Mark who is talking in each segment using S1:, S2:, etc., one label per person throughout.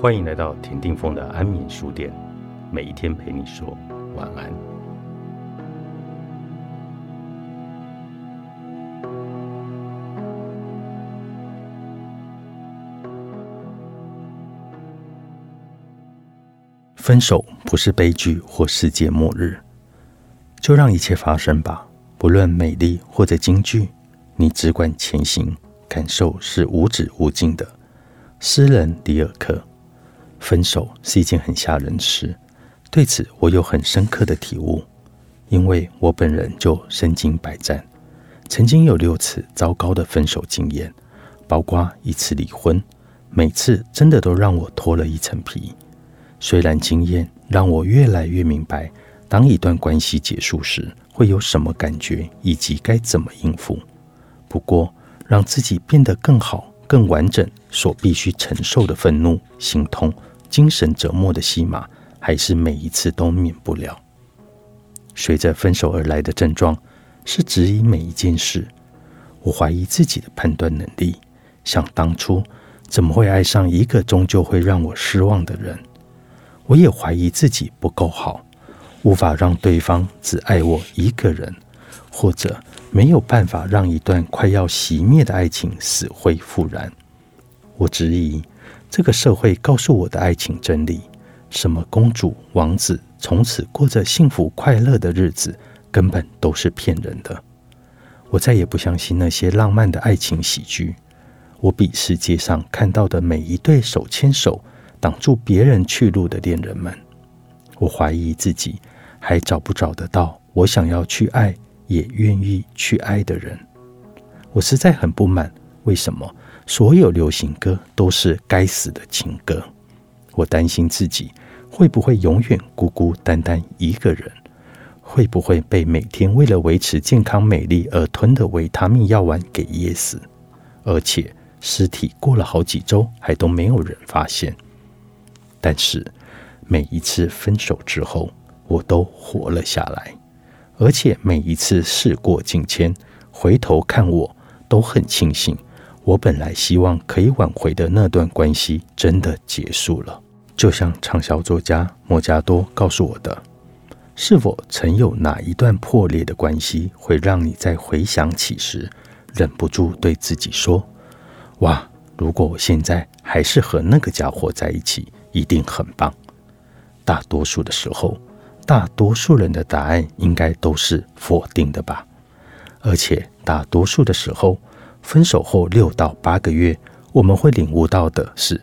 S1: 欢迎来到田定峰的安眠书店，每一天陪你说晚安。分手不是悲剧或世界末日，就让一切发生吧。不论美丽或者京剧，你只管前行，感受是无止无尽的。诗人里尔克。分手是一件很吓人的事，对此我有很深刻的体悟，因为我本人就身经百战，曾经有六次糟糕的分手经验，包括一次离婚，每次真的都让我脱了一层皮。虽然经验让我越来越明白，当一段关系结束时会有什么感觉，以及该怎么应付，不过让自己变得更好、更完整，所必须承受的愤怒、心痛。精神折磨的戏码，还是每一次都免不了。随着分手而来的症状，是质疑每一件事。我怀疑自己的判断能力，想当初怎么会爱上一个终究会让我失望的人？我也怀疑自己不够好，无法让对方只爱我一个人，或者没有办法让一段快要熄灭的爱情死灰复燃。我质疑。这个社会告诉我的爱情真理：什么公主、王子从此过着幸福快乐的日子，根本都是骗人的。我再也不相信那些浪漫的爱情喜剧。我比世界上看到的每一对手牵手、挡住别人去路的恋人们。我怀疑自己还找不找得到我想要去爱、也愿意去爱的人。我实在很不满，为什么？所有流行歌都是该死的情歌。我担心自己会不会永远孤孤单单一个人，会不会被每天为了维持健康美丽而吞的维他命药丸给噎死，而且尸体过了好几周还都没有人发现。但是每一次分手之后，我都活了下来，而且每一次事过境迁，回头看我都很庆幸。我本来希望可以挽回的那段关系，真的结束了。就像畅销作家莫加多告诉我的：“是否曾有哪一段破裂的关系，会让你在回想起时，忍不住对自己说：‘哇，如果我现在还是和那个家伙在一起，一定很棒。’大多数的时候，大多数人的答案应该都是否定的吧？而且大多数的时候。”分手后六到八个月，我们会领悟到的是：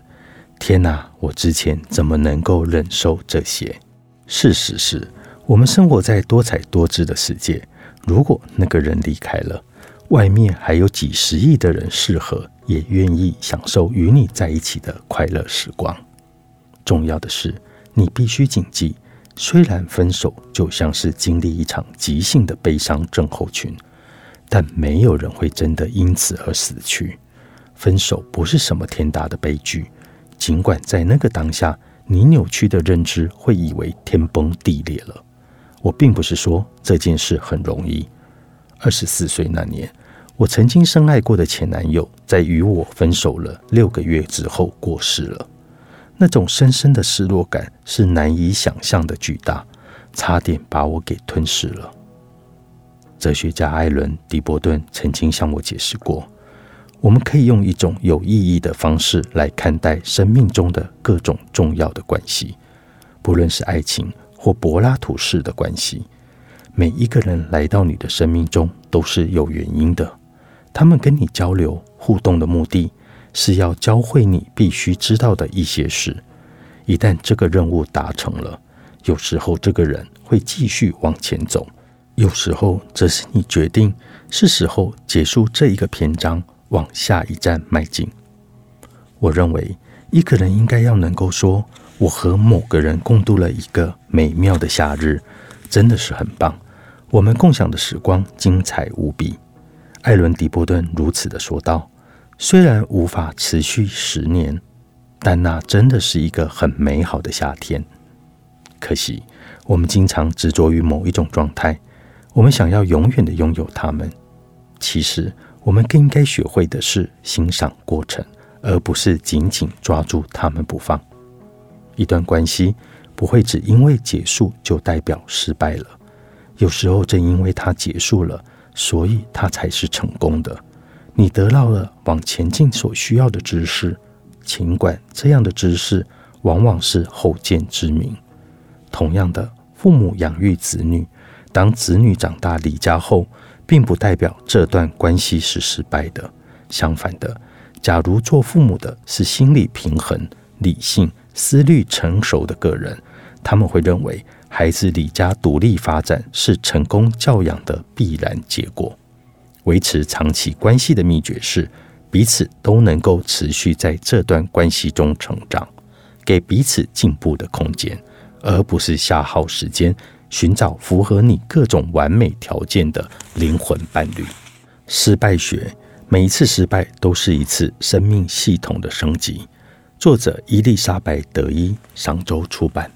S1: 天哪，我之前怎么能够忍受这些？事实是，我们生活在多彩多姿的世界。如果那个人离开了，外面还有几十亿的人适合也愿意享受与你在一起的快乐时光。重要的是，你必须谨记：虽然分手就像是经历一场急性的悲伤症候群。但没有人会真的因此而死去。分手不是什么天大的悲剧，尽管在那个当下，你扭曲的认知会以为天崩地裂了。我并不是说这件事很容易。二十四岁那年，我曾经深爱过的前男友，在与我分手了六个月之后过世了。那种深深的失落感是难以想象的巨大，差点把我给吞噬了。哲学家艾伦·迪伯顿曾经向我解释过，我们可以用一种有意义的方式来看待生命中的各种重要的关系，不论是爱情或柏拉图式的关系。每一个人来到你的生命中都是有原因的，他们跟你交流互动的目的是要教会你必须知道的一些事。一旦这个任务达成了，有时候这个人会继续往前走。有时候，则是你决定是时候结束这一个篇章，往下一站迈进。我认为，一个人应该要能够说：“我和某个人共度了一个美妙的夏日，真的是很棒。我们共享的时光精彩无比。”艾伦·迪波顿如此的说道。虽然无法持续十年，但那真的是一个很美好的夏天。可惜，我们经常执着于某一种状态。我们想要永远的拥有他们，其实我们更应该学会的是欣赏过程，而不是紧紧抓住他们不放。一段关系不会只因为结束就代表失败了，有时候正因为它结束了，所以它才是成功的。你得到了往前进所需要的知识，尽管这样的知识往往是后见之明。同样的，父母养育子女，当子女长大离家后，并不代表这段关系是失败的。相反的，假如做父母的是心理平衡、理性、思虑成熟的个人，他们会认为孩子离家独立发展是成功教养的必然结果。维持长期关系的秘诀是，彼此都能够持续在这段关系中成长，给彼此进步的空间，而不是消耗时间寻找符合你各种完美条件的灵魂伴侣。失败学，每一次失败都是一次生命系统的升级。作者：伊丽莎白·德伊，商周出版。